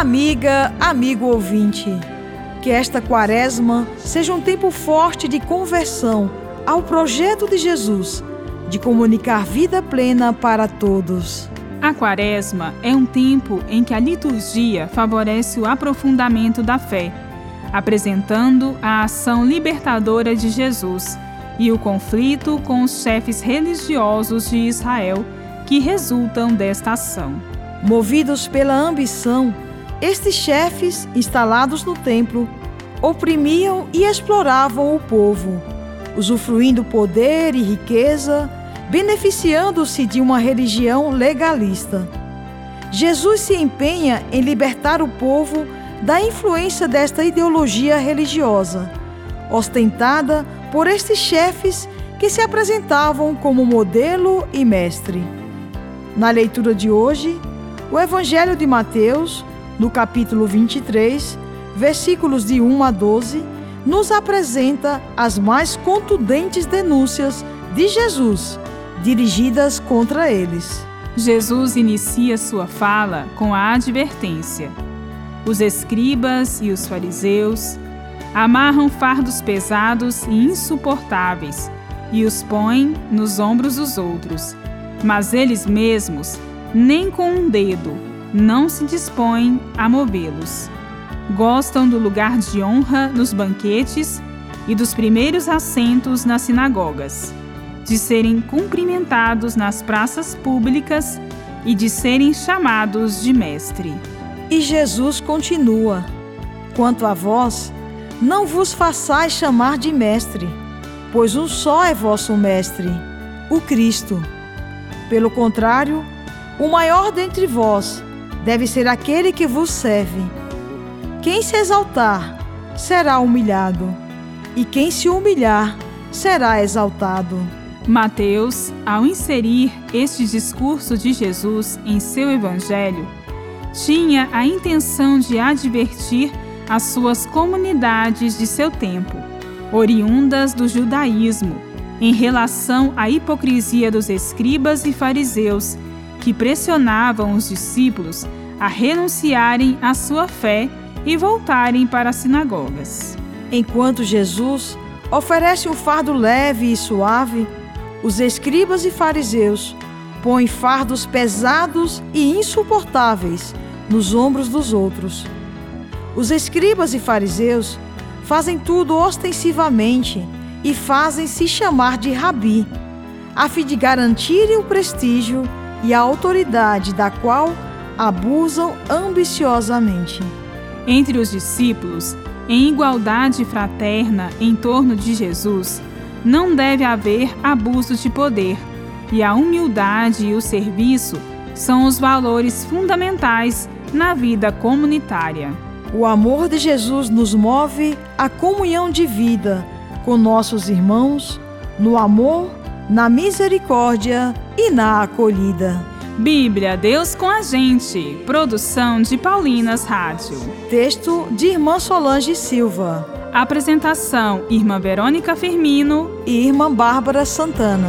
Amiga, amigo ouvinte, que esta quaresma seja um tempo forte de conversão ao projeto de Jesus, de comunicar vida plena para todos. A quaresma é um tempo em que a liturgia favorece o aprofundamento da fé, apresentando a ação libertadora de Jesus e o conflito com os chefes religiosos de Israel que resultam desta ação. Movidos pela ambição, estes chefes, instalados no templo, oprimiam e exploravam o povo, usufruindo poder e riqueza, beneficiando-se de uma religião legalista. Jesus se empenha em libertar o povo da influência desta ideologia religiosa, ostentada por estes chefes que se apresentavam como modelo e mestre. Na leitura de hoje, o Evangelho de Mateus, no capítulo 23, versículos de 1 a 12, nos apresenta as mais contundentes denúncias de Jesus dirigidas contra eles. Jesus inicia sua fala com a advertência. Os escribas e os fariseus amarram fardos pesados e insuportáveis e os põem nos ombros dos outros, mas eles mesmos, nem com um dedo, não se dispõem a movê-los. Gostam do lugar de honra nos banquetes e dos primeiros assentos nas sinagogas de serem cumprimentados nas praças públicas e de serem chamados de mestre. E Jesus continua: Quanto a vós, não vos façais chamar de mestre, pois um só é vosso mestre, o Cristo. Pelo contrário, o maior dentre vós deve ser aquele que vos serve. Quem se exaltar será humilhado, e quem se humilhar será exaltado. Mateus, ao inserir este discurso de Jesus em seu evangelho, tinha a intenção de advertir as suas comunidades de seu tempo, oriundas do judaísmo, em relação à hipocrisia dos escribas e fariseus que pressionavam os discípulos a renunciarem à sua fé e voltarem para as sinagogas. Enquanto Jesus oferece um fardo leve e suave, os escribas e fariseus põem fardos pesados e insuportáveis nos ombros dos outros. Os escribas e fariseus fazem tudo ostensivamente e fazem-se chamar de rabi, a fim de garantirem o prestígio e a autoridade da qual abusam ambiciosamente. Entre os discípulos, em igualdade fraterna em torno de Jesus, não deve haver abuso de poder, e a humildade e o serviço são os valores fundamentais na vida comunitária. O amor de Jesus nos move à comunhão de vida com nossos irmãos, no amor, na misericórdia e na acolhida. Bíblia, Deus com a gente. Produção de Paulinas Rádio. Texto de Irmã Solange Silva. Apresentação: Irmã Verônica Firmino e Irmã Bárbara Santana.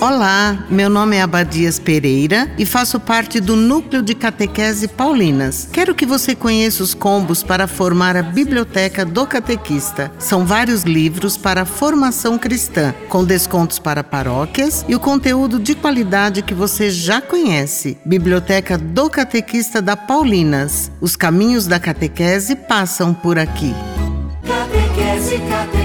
Olá, meu nome é Abadias Pereira e faço parte do Núcleo de Catequese Paulinas. Quero que você conheça os combos para formar a Biblioteca do Catequista. São vários livros para formação cristã, com descontos para paróquias e o conteúdo de qualidade que você já conhece. Biblioteca do Catequista da Paulinas. Os caminhos da catequese passam por aqui. Catequese, catequese.